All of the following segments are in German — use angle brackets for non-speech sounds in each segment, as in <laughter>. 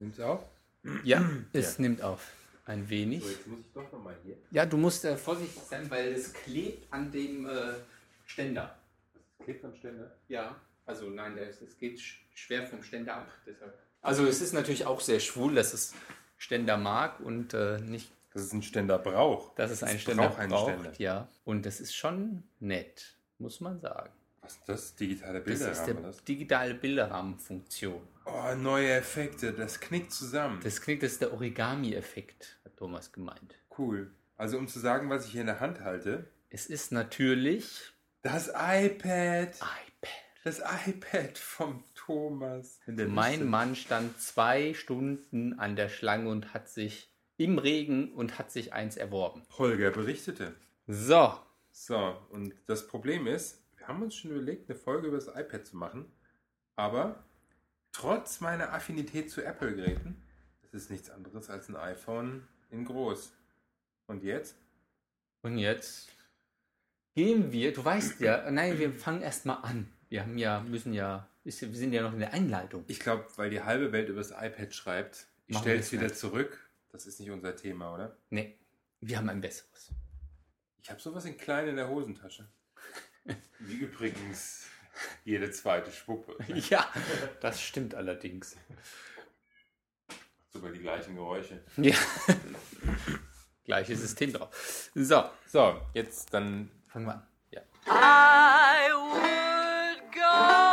Nimmt's auf? Ja, es nimmt auf. Ein wenig. So, jetzt muss ich doch nochmal hier. Ja, du musst äh, vorsichtig sein, weil es klebt an dem äh, Ständer. Das klebt am Ständer. Ja, also nein, es, es geht sch schwer vom Ständer ab. Deshalb. Also es ist natürlich auch sehr schwul, dass es Ständer mag und äh, nicht, Das ist ein Ständer brauch. dass es einen Es Ständer braucht braucht. Ja, und das ist schon nett, muss man sagen. Was ist das? Digitale Das Bilder ist der das? digitale Bilderrahmenfunktion. Oh, neue Effekte. Das knickt zusammen. Das klingt, das ist der Origami-Effekt, hat Thomas gemeint. cool. Also um zu sagen, was ich hier in der Hand halte. Es ist natürlich Das iPad. iPad. Das iPad vom Thomas. Mein Liste. Mann stand zwei Stunden an der Schlange und hat sich im Regen und hat sich eins erworben. Holger berichtete. So, So, und das Problem ist, haben uns schon überlegt, eine Folge über das iPad zu machen, aber trotz meiner Affinität zu Apple-Geräten, es ist nichts anderes als ein iPhone in groß. Und jetzt? und jetzt gehen wir. Du weißt ja, nein, wir fangen erstmal an. Wir haben ja, müssen ja, ist, wir sind ja noch in der Einleitung. Ich glaube, weil die halbe Welt über das iPad schreibt, ich stelle es wieder nicht. zurück. Das ist nicht unser Thema, oder? Nee, wir haben ein besseres. Ich habe sowas in klein in der Hosentasche. Wie übrigens jede zweite Schwuppe. <laughs> Ja, das stimmt allerdings. Sogar die gleichen Geräusche. Ja. <laughs> Gleiches System drauf. So, So, jetzt dann fangen wir an. Ja. I would go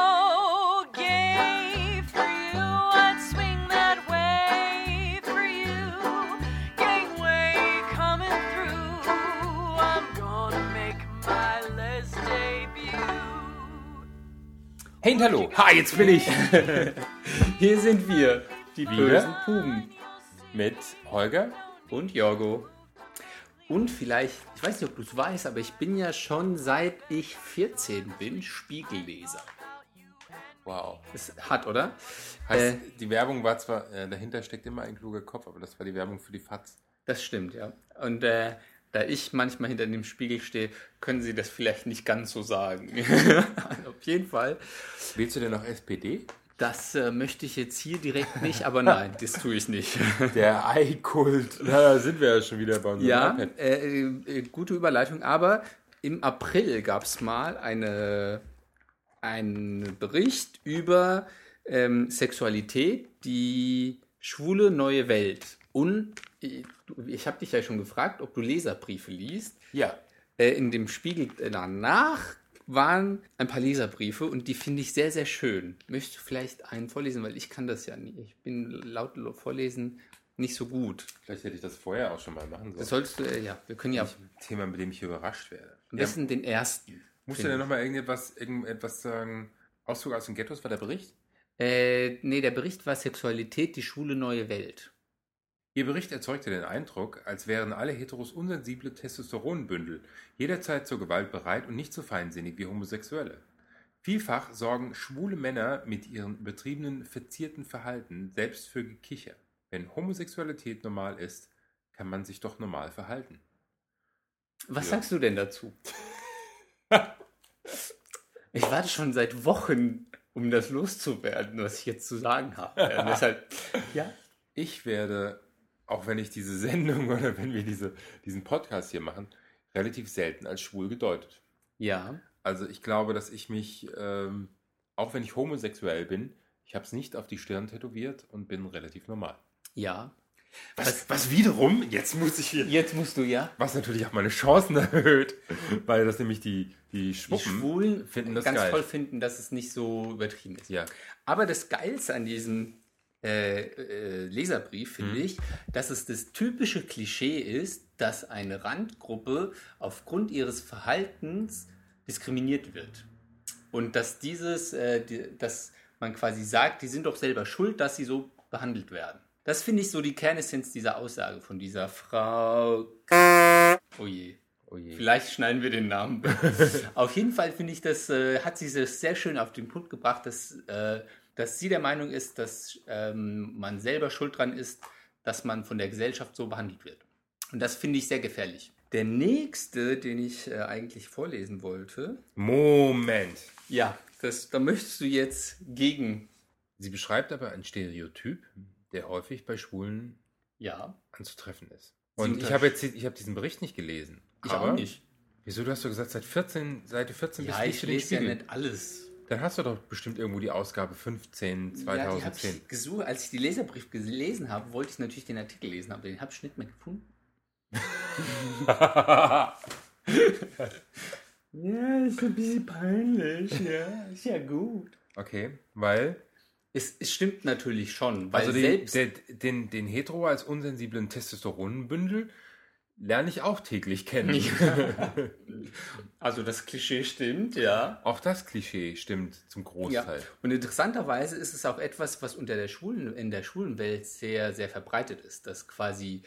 Hey und hallo. Ha, jetzt bin ich. <laughs> Hier sind wir, die Wieder? bösen Puben. mit Holger. Und Jorgo. Und vielleicht, ich weiß nicht, ob du es weißt, aber ich bin ja schon seit ich 14 bin Spiegelleser. Wow. Ist hart, oder? Heißt, Äh, die Werbung war zwar, äh, dahinter steckt immer ein kluger Kopf, aber das war die Werbung für die FATS. Das stimmt, ja. Und äh, da ich manchmal hinter dem Spiegel stehe, können sie das vielleicht nicht ganz so sagen. <laughs> Auf jeden Fall. Wählst du denn noch SPD? Das äh, möchte ich jetzt hier direkt nicht, aber nein, das tue ich nicht. <laughs> Der Ei-Kult. <laughs> Da sind wir ja schon wieder bei unserem Ja, äh, äh, gute Überleitung, aber im April gab es mal eine, einen Bericht über ähm, Sexualität, die schwule neue Welt. Und ich, habe dich ja schon gefragt, ob du Leserbriefe liest. Ja. Äh, in dem Spiegel danach waren ein paar Leserbriefe und die finde ich sehr, sehr schön. Möchtest du vielleicht einen vorlesen, weil ich kann das ja nicht. Ich bin laut Vorlesen nicht so gut. Vielleicht hätte ich das vorher auch schon mal machen sollen. Das solltest du, äh, ja, wir können ja ein Thema, mit dem ich überrascht werde. am Ja, besten den ersten. musst du denn nochmal irgendetwas, irgendetwas sagen? Auszug aus den Ghettos war der Bericht? Äh, nee, der Bericht war Sexualität, die schwule neue Welt. Ihr Bericht erzeugte den Eindruck, als wären alle Heteros unsensible Testosteronbündel, jederzeit zur Gewalt bereit und nicht so feinsinnig wie Homosexuelle. Vielfach sorgen schwule Männer mit ihrem übertriebenen, verzierten Verhalten selbst für Gekicher. Wenn Homosexualität normal ist, kann man sich doch normal verhalten. Was Ja. sagst du denn dazu? <laughs> ich warte schon seit Wochen, um das loszuwerden, was ich jetzt zu sagen habe. <laughs> Deshalb, ja. Ich werde, auch wenn ich diese <laughs> Sendung oder wenn wir diese, diesen Podcast hier machen, relativ selten als schwul gedeutet. Ja. Also ich glaube, dass ich mich, ähm, auch wenn ich homosexuell bin, ich habe es nicht auf die Stirn tätowiert und bin relativ normal. Ja. Was, was wiederum, jetzt muss ich hier, Jetzt musst du ja. was natürlich auch meine Chancen <laughs> erhöht, weil das nämlich die, die Die Schwuppen Schwulen finden das ganz geil. toll finden, dass es nicht so übertrieben ist. Ja, Aber das Geilste an diesem äh, äh, Leserbrief finde ich, dass es das typische Klischee ist, dass eine Randgruppe aufgrund ihres Verhaltens diskriminiert wird. Und dass dieses, äh, die, dass man quasi sagt, die sind doch selber schuld, dass sie so behandelt werden. Das finde ich so die Kernessenz dieser Aussage von dieser Frau. Oh je. oh je. Vielleicht schneiden wir den Namen. <laughs> auf jeden Fall finde ich, das äh, hat sie das sehr schön auf den Punkt gebracht, dass, äh, dass sie der Meinung ist, dass ähm, man selber schuld dran ist, dass man von der Gesellschaft so behandelt wird. Und das finde ich sehr gefährlich. Der nächste, den ich äh, eigentlich vorlesen wollte, Moment. ja, das, da möchtest du jetzt gegen. Sie beschreibt aber ein Stereotyp, der häufig bei Schwulen Ja, anzutreffen ist. Und ich habe jetzt ich habe diesen Bericht nicht gelesen. ich aber auch nicht. Wieso, du hast doch gesagt, seit 14, Seite 14 Ja, bis ich lese ja nicht alles. Dann hast du doch bestimmt irgendwo die Ausgabe 15 Ja, die habe 2010. ich gesucht. Als ich die Leserbrief gelesen habe, wollte ich natürlich den Artikel lesen, aber den habe ich nicht mehr gefunden. <laughs> Ja, ist ein bisschen peinlich. Ja, ist ja gut. okay, weil Es, es stimmt natürlich schon, weil also den, selbst der, den, den Hetero als unsensiblen Testosteronenbündel lerne ich auch täglich kennen. <laughs> also das Klischee stimmt, ja. Auch das Klischee stimmt zum Ja, Großteil. und interessanterweise ist es auch etwas, was unter der Schwulen, in der Schwulenwelt sehr, sehr verbreitet ist, dass quasi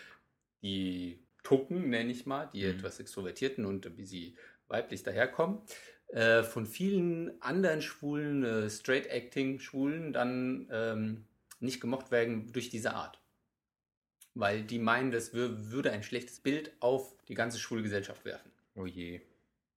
die Tucken, nenne ich mal, die etwas Extrovertierten und wie sie weiblich daherkommen, äh, von vielen anderen Schwulen, äh, Straight-Acting-Schwulen dann ähm, nicht gemocht werden durch diese Art. Weil die meinen, das wür würde ein schlechtes Bild auf die ganze schwule Gesellschaft werfen. Oh je.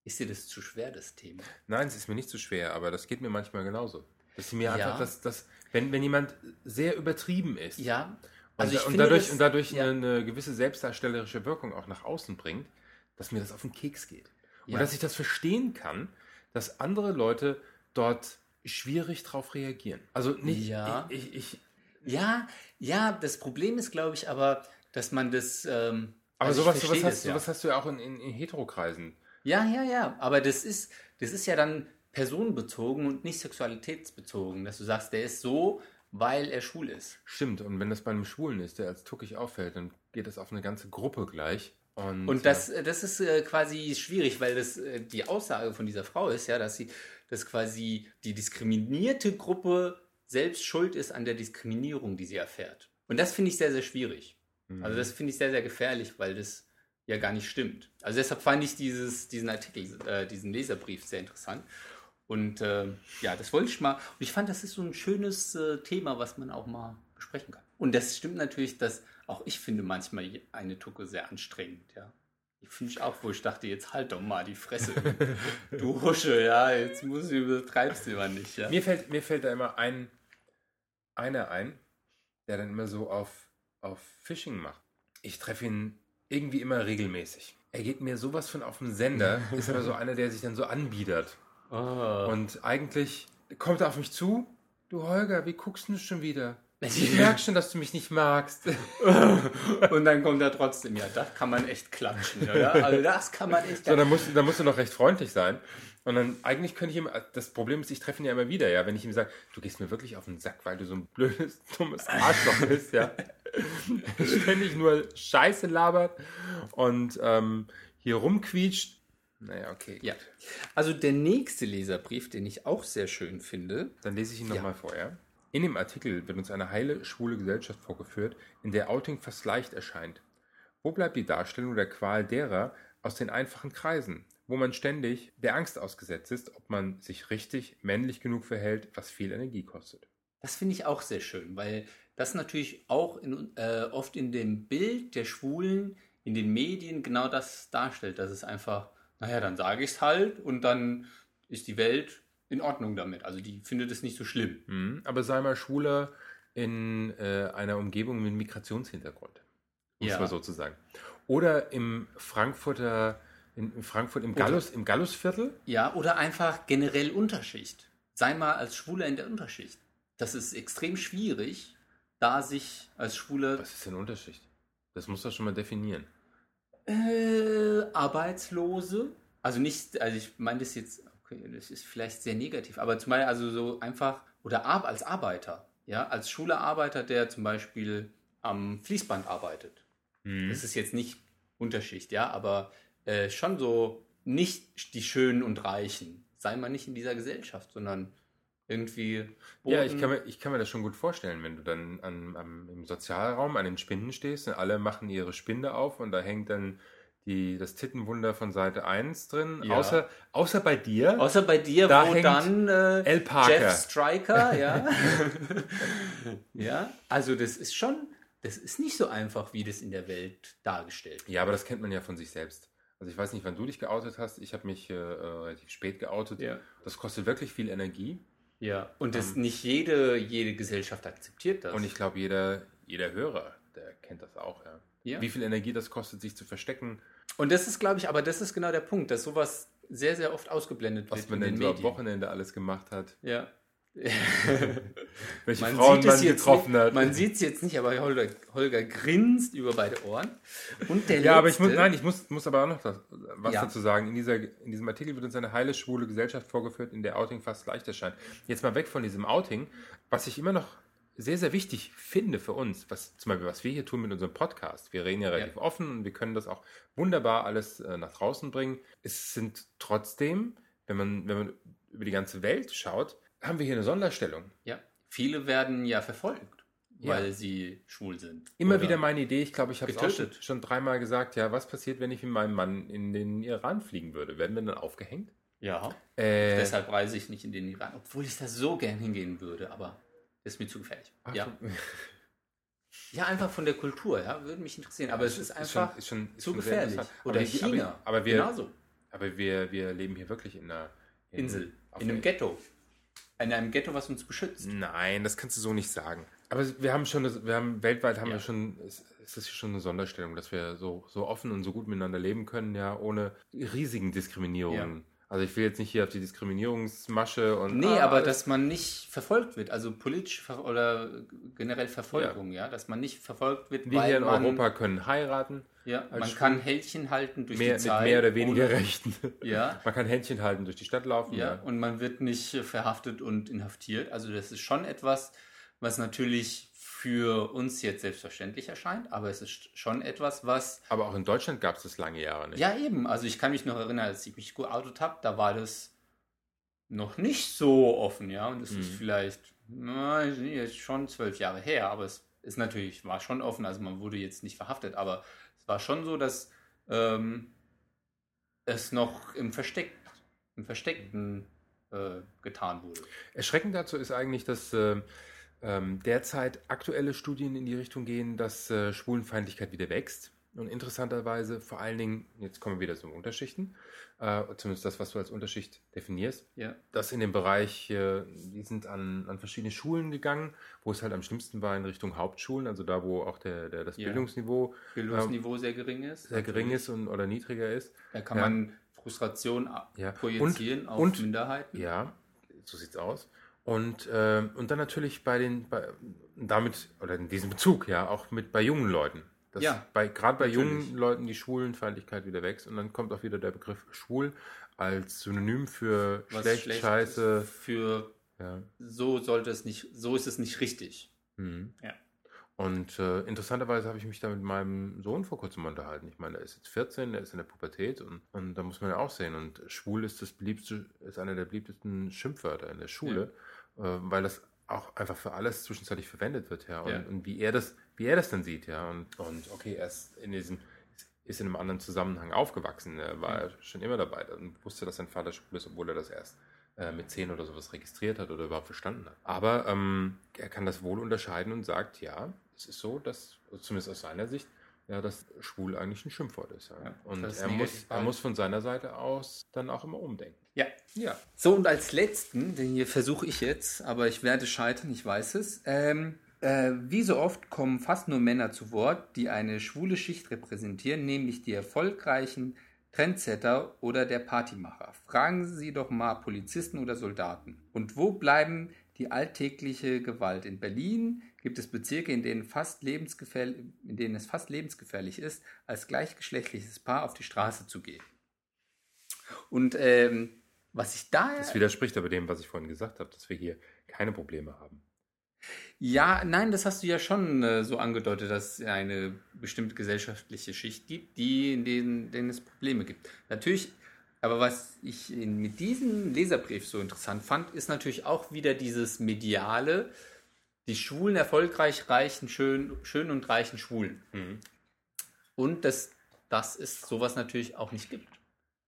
Ist dir das zu schwer, das Thema? Nein, es ist mir nicht so schwer, aber das geht mir manchmal genauso. Dass sie mir Ja. einfach, dass, dass, wenn, wenn jemand sehr übertrieben ist Ja. und, Also und finde dadurch, das- und dadurch ja. eine, gewisse selbstdarstellerische Wirkung auch nach außen bringt, dass mir das auf den Keks geht. Und Ja. dass ich das verstehen kann, dass andere Leute dort schwierig drauf reagieren. Also nicht, Ja. ich, ich, ich, Ja, ja, das Problem ist, glaube ich, aber, dass man das. Ähm, aber also sowas, sowas, hast, das, ja. sowas hast du ja auch in, in, in Heterokreisen. Ja, ja, ja, aber das ist, das ist ja dann personenbezogen und nicht sexualitätsbezogen, dass du sagst, der ist so, weil er schwul ist. Stimmt, und wenn das bei einem Schwulen ist, der als tuckig auffällt, dann geht das auf eine ganze Gruppe gleich. Und, Und das, äh, das ist äh, quasi schwierig, weil das äh, die Aussage von dieser Frau ist ja, dass sie, dass quasi die diskriminierte Gruppe selbst schuld ist an der Diskriminierung, die sie erfährt. Und das finde ich sehr, sehr schwierig. Mhm. Also das finde ich sehr, sehr gefährlich, weil das ja gar nicht stimmt. Also deshalb fand ich dieses, diesen Artikel, äh, diesen Leserbrief sehr interessant. Und äh, ja, das wollte ich mal. Und ich fand, das ist so ein schönes äh, Thema, was man auch mal besprechen kann. Und das stimmt natürlich, dass auch ich finde manchmal eine Tucke sehr anstrengend, ja. Die finde ich auch, wo ich dachte, jetzt halt doch mal die Fresse. du <laughs> Husche, ja, jetzt muss ich übertreibst du immer nicht, ja. Mir fällt, mir fällt da immer ein, einer ein, der dann immer so auf, auf Phishing macht. Ich treffe ihn irgendwie immer regelmäßig. Er geht mir sowas von auf den Sender, <laughs> ist aber so einer, der sich dann so anbiedert. Oh. Und eigentlich kommt er auf mich zu. Du Holger, wie guckst du schon wieder? <laughs> Ich merke schon, dass du mich nicht magst. <laughs> Und dann kommt er trotzdem, ja, das kann man echt klatschen, oder? Also das kann man echt So, dann musst, dann musst du noch recht freundlich sein. Und dann, eigentlich könnte ich ihm, das Problem ist, ich treffe ihn ja immer wieder, ja, wenn ich ihm sage, du gehst mir wirklich auf den Sack, weil du so ein blödes, <laughs> dummes Arschloch bist, ja. <laughs> Ständig nur Scheiße labert und ähm, hier rumquietscht. Naja, okay. Ja. Also der nächste Leserbrief, den ich auch sehr schön finde, Dann lese ich ihn Ja. nochmal vor, ja. In dem Artikel wird uns eine heile, schwule Gesellschaft vorgeführt, in der Outing fast leicht erscheint. Wo bleibt die Darstellung der Qual derer aus den einfachen Kreisen, wo man ständig der Angst ausgesetzt ist, ob man sich richtig männlich genug verhält, was viel Energie kostet? das finde ich auch sehr schön, weil das natürlich auch in, äh, oft in dem Bild der Schwulen in den Medien genau das darstellt, dass es einfach, naja, dann sage ich es halt und dann ist die Welt in Ordnung damit. Also die findet es nicht so schlimm. Mhm, aber sei mal schwuler in äh, einer Umgebung mit Migrationshintergrund, um Ja. es mal so zu sagen. Oder im Frankfurter, in, Frankfurt im Oder- Gallus, im Gallusviertel. Ja, oder einfach generell Unterschicht. Sei mal als Schwuler in der Unterschicht. Das ist extrem schwierig, da sich als Schwuler Was ist denn Unterschicht? Das muss doch schon mal definieren. Äh, Arbeitslose. Also nicht, also ich meine das jetzt, okay, das ist vielleicht sehr negativ, aber zum Beispiel also so einfach, oder als Arbeiter, ja, als Schulerarbeiter, der zum Beispiel am Fließband arbeitet. Das ist jetzt nicht Unterschicht, ja, aber äh, schon so nicht die Schönen und Reichen. Sei mal nicht in dieser Gesellschaft, sondern irgendwie. Ja, ich kann, mir, ich kann mir das schon gut vorstellen, wenn du dann an, am, im Sozialraum an den Spinden stehst und alle machen ihre Spinde auf und da hängt dann die, das Tittenwunder von Seite 1 drin. Ja. Außer, außer bei dir. Außer bei dir, Da wo dann äh, L. Parker. Jeff Striker, <laughs> ja. <laughs> ja, also das ist schon, das ist nicht so einfach, wie das in der Welt dargestellt wird. Ja, aber das kennt man ja von sich selbst. Also ich weiß nicht, wann du dich geoutet hast. Ich habe mich äh, äh, relativ spät geoutet. Ja. Das kostet wirklich viel Energie. Ja, und das nicht jede, jede Gesellschaft akzeptiert das. Und ich glaube, jeder, jeder Hörer, der kennt das auch, ja. Ja. Wie viel Energie das kostet, sich zu verstecken, Und das ist, glaube ich, aber das ist genau der Punkt, dass sowas sehr, sehr oft ausgeblendet was wird man in denn Medien. Wochenende alles gemacht hat, Ja. <laughs> welche Man Frauen sieht man es jetzt getroffen nicht, hat. Man sieht es jetzt nicht, aber Holger, Holger grinst über beide Ohren. Und der ja, aber ich letzte, muss, nein, ich muss, muss aber auch noch das, was Ja. dazu sagen. In, dieser, in diesem Artikel wird uns eine heile, schwule Gesellschaft vorgeführt, in der Outing fast leicht erscheint. Jetzt mal weg von diesem Outing, was ich immer noch sehr, sehr wichtig finde für uns, was zum Beispiel, was wir hier tun mit unserem Podcast. Wir reden ja relativ offen und wir können das auch wunderbar alles äh, nach draußen bringen. Es sind trotzdem, wenn man, wenn man über die ganze Welt schaut, haben wir hier eine Sonderstellung. Ja, viele werden ja verfolgt, Ja. weil sie schwul sind. Immer wieder meine Idee, ich glaube, ich habe es auch schon, dreimal gesagt, ja, was passiert, wenn ich mit meinem Mann in den Iran fliegen würde? Werden wir dann aufgehängt? Ja. Äh, Deshalb reise ich nicht in den Iran, obwohl ich da so gern hingehen würde, aber ist mir zu gefährlich. ach, ja. <laughs> ja, einfach von der Kultur, ja, würde mich interessieren. Aber es ist einfach schon, ist schon, ist zu schon sehr gefährlich. Oder aber, China. Aber, aber wir, genauso. aber wir, wir leben hier wirklich in einer in, Insel. In einem Ghetto. In einem Ghetto, was uns beschützt. Nein, das kannst du so nicht sagen. Aber wir haben schon, das- wir haben weltweit haben Ja. wir schon, es, ist schon eine Sonderstellung, dass wir so, so offen und so gut miteinander leben können, ja, ohne riesigen Diskriminierungen. Also ich will jetzt nicht hier auf die Diskriminierungsmasche und Nee, ah, aber dass man nicht verfolgt wird, also politisch oder generell Verfolgung, ja. dass man nicht verfolgt wird, wir hier in man, Europa können heiraten ja, man schwul. kann Häldchen halten durch mehr, die mit Zeit. mehr oder weniger ohne- Rechten. <laughs> Ja, <laughs> Man kann Händchen halten durch die Stadt laufen. ja, und man wird nicht verhaftet und inhaftiert. Also das ist schon etwas, was natürlich für uns jetzt selbstverständlich erscheint, aber es ist schon etwas, was Aber auch in Deutschland gab es das lange Jahre nicht. Ja, eben. Also ich kann mich noch erinnern, als ich mich geoutet habe, da war das noch nicht so offen, ja. Und es ist Mhm. vielleicht, na, jetzt schon zwölf Jahre her, aber es ist natürlich, war schon offen, also man wurde jetzt nicht verhaftet, aber es war schon so, dass ähm, es noch im Versteck, im Versteckten äh, getan wurde. Erschreckend dazu ist eigentlich, dass äh, ähm, derzeit aktuelle Studien in die Richtung gehen, dass äh, Schwulenfeindlichkeit wieder wächst. Und interessanterweise vor allen Dingen, jetzt kommen wir wieder zum Unterschichten, äh, zumindest das, was du als Unterschicht definierst, Ja. das in dem Bereich, äh, die sind an, an verschiedene Schulen gegangen, wo es halt am schlimmsten war in Richtung Hauptschulen, also da, wo auch der, der, das Ja. Bildungsniveau Bildungsniveau sehr gering ist. sehr gering ist und, oder niedriger ist. Da kann Ja. man Frustration projizieren Und- auf und- Minderheiten. Ja, so sieht's aus. Und, ähm, und dann natürlich bei den, bei, damit, oder in diesem Bezug, ja, auch mit bei jungen Leuten. Dass Ja, bei, gerade bei natürlich. jungen Leuten die Schwulenfeindlichkeit wieder wächst und dann kommt auch wieder der Begriff schwul als Synonym für Was schlecht, schlecht scheiße. für Ja. so sollte es nicht, so ist es nicht richtig. Mhm. Ja. Und äh, interessanterweise habe ich mich da mit meinem Sohn vor kurzem unterhalten. Ich meine, er ist jetzt 14, er ist in der Pubertät und, und da muss man ja auch sehen. Und schwul ist das beliebteste, ist einer der beliebtesten Schimpfwörter in der Schule, äh, weil das auch einfach für alles zwischenzeitlich verwendet wird, ja. Und, Ja. und wie er das, wie er das dann sieht, ja. Und, und okay, er ist in diesem ist in einem anderen Zusammenhang aufgewachsen. Er war schon immer dabei und wusste, dass sein Vater schwul ist, obwohl er das erst äh, mit 10 oder sowas registriert hat oder überhaupt verstanden hat. Aber ähm, er kann das wohl unterscheiden und sagt, ja, es ist so, dass, zumindest aus seiner Sicht, ja, dass schwul eigentlich ein Schimpfwort ist. Ja. Ja, und er muss, er behalten. muss von seiner Seite aus dann auch immer umdenken. Ja. Ja. So, und als letzten, den hier versuche ich jetzt, aber ich werde scheitern, ich weiß es. Ähm, äh, wie so oft kommen fast nur Männer zu Wort, die eine schwule Schicht repräsentieren, nämlich die erfolgreichen Trendsetter oder der Partymacher. Fragen Sie doch mal Polizisten oder Soldaten. Und wo bleiben die alltägliche Gewalt? In Berlin gibt es Bezirke, in denen, fast in denen es fast lebensgefährlich ist, als gleichgeschlechtliches Paar auf die Straße zu gehen. Und ähm, was ich da Das widerspricht aber dem, was ich vorhin gesagt habe, dass wir hier keine Probleme haben. Ja, nein, das hast du ja schon äh, so angedeutet, dass es eine bestimmte gesellschaftliche Schicht gibt, die in denen, denen es Probleme gibt. Natürlich, aber was ich in, mit diesem Leserbrief so interessant fand, ist natürlich auch wieder dieses mediale, die Schwulen erfolgreich, reichen, schön, schön und reichen Schwulen. Und dass, dass es sowas natürlich auch nicht gibt.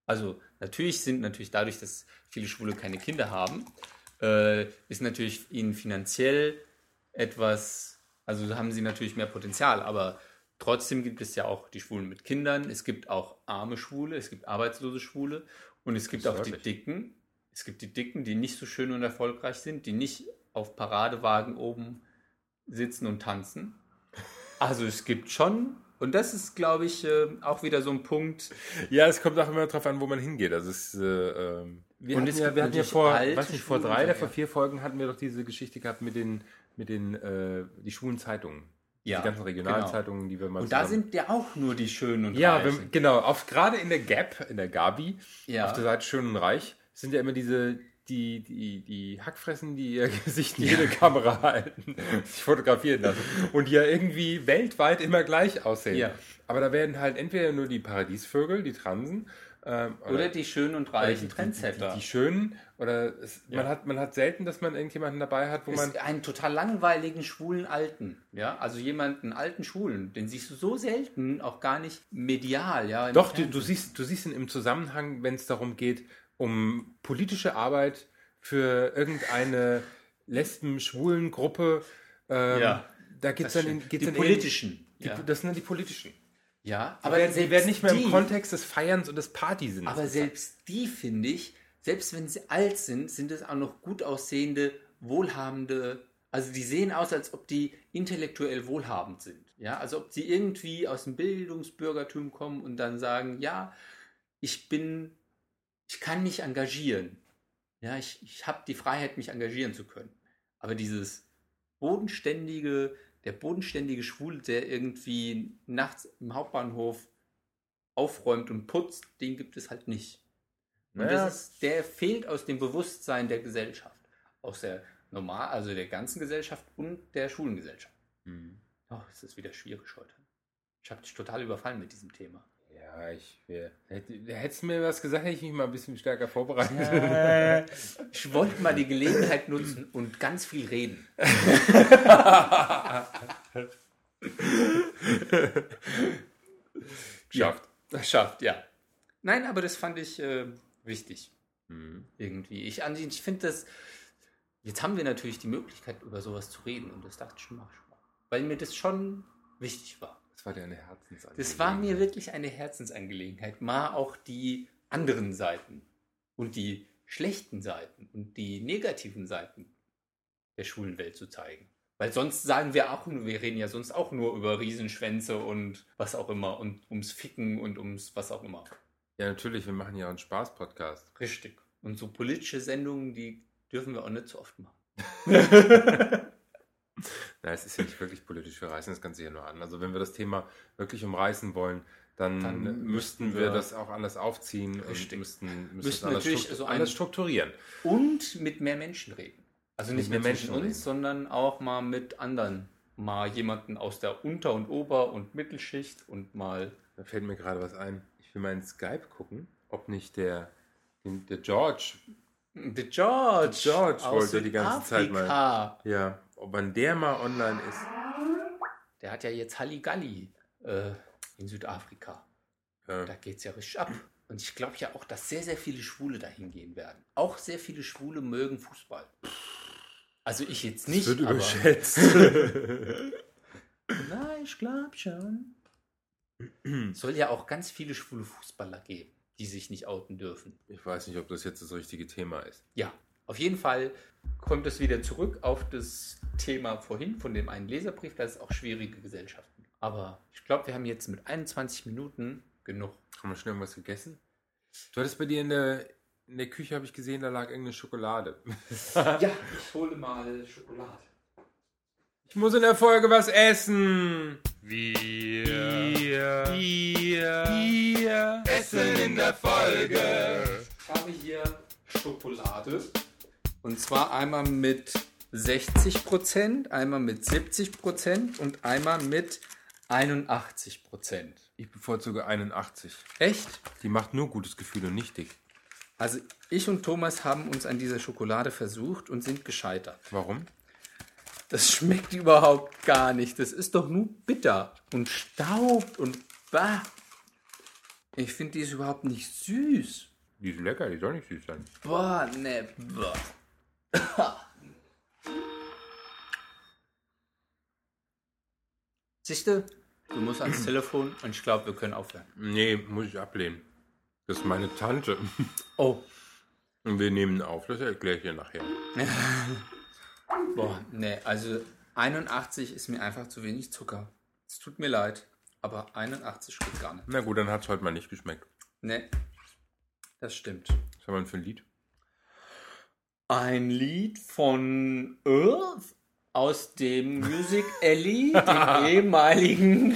Also natürlich sind natürlich dadurch, dass viele Schwule keine Kinder haben, äh, ist natürlich ihnen finanziell etwas, also haben sie natürlich mehr Potenzial, aber trotzdem gibt es ja auch die Schwulen mit Kindern, es gibt auch arme Schwule, es gibt arbeitslose Schwule und es gibt auch die wirklich. Dicken, es gibt die Dicken, die nicht so schön und erfolgreich sind, die nicht auf Paradewagen oben sitzen und tanzen. Also es gibt schon, und das ist, glaube ich, äh, auch wieder so ein Punkt. Ja, es kommt auch immer drauf an, wo man hingeht. Also es, äh, ähm, wir Und hatten ja, wir hatten ja vor, weiß nicht, vor drei oder ja. vor vier Folgen hatten wir doch diese Geschichte gehabt mit den, mit den, äh, die schwulen Zeitungen. Ja, die ganzen Regionalzeitungen, die wir mal Und da sind ja auch nur die Schönen und Ja, Reichen. wenn, genau. Auf, gerade in der Gap, in der Gabi, Ja. auf der Seite Schön und Reich, sind ja immer diese, die, die, die Hackfressen, die ihr <laughs> Gesicht in jede Kamera halten, <laughs> sich fotografieren lassen. Und die ja irgendwie weltweit immer gleich aussehen. Ja. Aber da werden halt entweder nur die Paradiesvögel, die Transen, ähm, Oder die Schönen und oder Reichen die, Trendsetter. Die, die Schönen. Oder es, man, Ja. hat, man hat selten, dass man irgendjemanden dabei hat, wo man. ist einen total langweiligen schwulen Alten, ja, also jemanden alten Schwulen, den siehst du so selten, auch gar nicht medial, ja. Doch, du, du, siehst, du siehst ihn im Zusammenhang, wenn es darum geht, um politische Arbeit für irgendeine lesben-schwulen Gruppe. Ähm, Ja, Da geht es dann in geht's die dann in- politischen, Die, ja. Das sind dann die politischen. ja, Aber werden, die werden nicht mehr im die- Kontext des Feierns und des Partysinns. Aber selbst die finde ich, selbst wenn sie alt sind, sind es auch noch gut aussehende, wohlhabende. Also die sehen aus, als ob die intellektuell wohlhabend sind. Ja, also ob sie irgendwie aus dem Bildungsbürgertum kommen und dann sagen, ja, ich bin, ich kann mich engagieren. Ja, ich, ich habe die Freiheit, mich engagieren zu können. Aber dieses bodenständige, der bodenständige Schwule, der irgendwie nachts im Hauptbahnhof aufräumt und putzt, den gibt es halt nicht. Und Naja. das ist, der fehlt aus dem Bewusstsein der Gesellschaft. Aus der normal, also der ganzen Gesellschaft und der Schulengesellschaft. Hm. Oh, es ist wieder schwierig heute. Ich habe dich total überfallen mit diesem Thema. Ja, ich wär, hätte, hättest du mir was gesagt, hätte ich mich mal ein bisschen stärker vorbereitet. <laughs> Ich wollte mal die Gelegenheit nutzen und ganz viel reden. <laughs> Schafft. Schafft, ja. Nein, aber das fand ich äh, wichtig. Hm. Irgendwie. Ich, ich finde das. Jetzt haben wir natürlich die Möglichkeit, über sowas zu reden. Und das dachte ich schon, mach ich mal. Weil mir das schon wichtig war. Das war dir eine Herzensangelegenheit. Das war mir wirklich eine Herzensangelegenheit, mal auch die anderen Seiten und die schlechten Seiten und die negativen Seiten der schwulen Welt zu zeigen. Weil sonst sagen wir auch nur, wir reden ja sonst auch nur über Riesenschwänze und was auch immer und ums Ficken und ums was auch immer. Ja, natürlich, wir machen ja auch einen Spaß-Podcast. Richtig. Und so politische Sendungen, die dürfen wir auch nicht so oft machen. <laughs> <laughs> Na, es ist ja nicht wirklich politisch, wir reißen das Ganze hier nur an. Also wenn wir das Thema wirklich umreißen wollen, dann, Dann müssten wir wir- das auch anders aufziehen Richtig. und müssten, müssten, Müssten anders, natürlich struktu so anders strukturieren. Und mit mehr Menschen reden. Also Mit nicht mehr mehr Menschen uns, reden. sondern auch mal mit anderen. Mal jemanden aus der Unter- und Ober- und Mittelschicht und mal. Da fällt mir gerade was ein. Ich will mal in Skype gucken, ob nicht der, der George, The George. The George wollte die ganze Zeit mal- ja, ob man der mal online ist. Der hat ja jetzt Halligalli äh, in Südafrika. Ja. Da geht es ja richtig ab. Und ich glaube ja auch, dass sehr, sehr viele Schwule dahin gehen werden. Auch sehr viele Schwule mögen Fußball. Also ich jetzt nicht, wird aber... überschätzt. <laughs> Na, ich glaube schon. Es soll ja auch ganz viele schwule Fußballer geben, die sich nicht outen dürfen. ich weiß nicht, ob das jetzt das richtige Thema ist. Ja, auf jeden Fall kommt es wieder zurück auf das Thema vorhin von dem einen Leserbrief, dass es auch schwierige Gesellschaften. Aber ich glaube, wir haben jetzt mit 21 Minuten genug. Haben wir schon irgendwas gegessen? Du hattest bei dir in der, in der Küche, habe ich gesehen, da lag irgendeine Schokolade. <laughs> Ja, ich hole mal Schokolade. Ich muss in der Folge was essen. Wir, wir, wir essen in der Folge. Ich habe hier Schokolade. Und zwar einmal mit 60%, einmal mit 70% und einmal mit 81%. Ich bevorzuge 81. Echt? Die macht nur gutes Gefühl und nicht dick. Also ich und Thomas haben uns an dieser Schokolade versucht und sind gescheitert. Warum? Das schmeckt überhaupt gar nicht. Das ist doch nur bitter und staubt und bah. Ich finde die ist überhaupt nicht süß. Die ist lecker, die soll nicht süß sein. Boah, ne, boah. <coughs> Siehst du? du musst ans <coughs> Telefon und ich glaube, wir können aufhören. Nee, muss ich ablehnen. Das ist meine Tante. <laughs> Oh. Und wir nehmen auf, das erkläre ich dir nachher. <laughs> Boah, nee, also 81 ist mir einfach zu wenig Zucker. Es tut mir leid, aber 81 geht gar nicht. Na gut, dann hat es heute mal nicht geschmeckt. Nee, das stimmt. Was haben wir denn für ein Lied? ein Lied von Earth aus dem Music <laughs> Alley, dem ehemaligen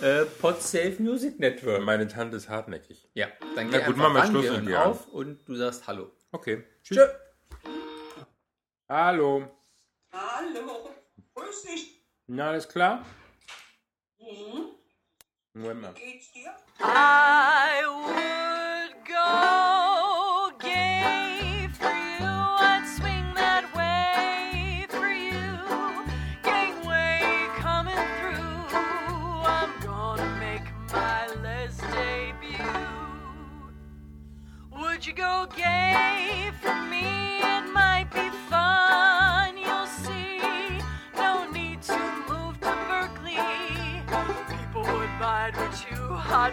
äh, PodSafe Music Network. Meine Tante ist hartnäckig. Ja, dann geh Na gut, einfach wir ran, Schluss wir hören mit dir auf an. und du sagst Hallo. Okay. Tschüss. Tschö. Hallo. Hallo. Grüß dich. Na, alles klar? Mhm. Moment mal. Geht's dir? I would go. you go gay for me, it might be fun, you'll see. No need to move to Berkeley. People would buy we're too hot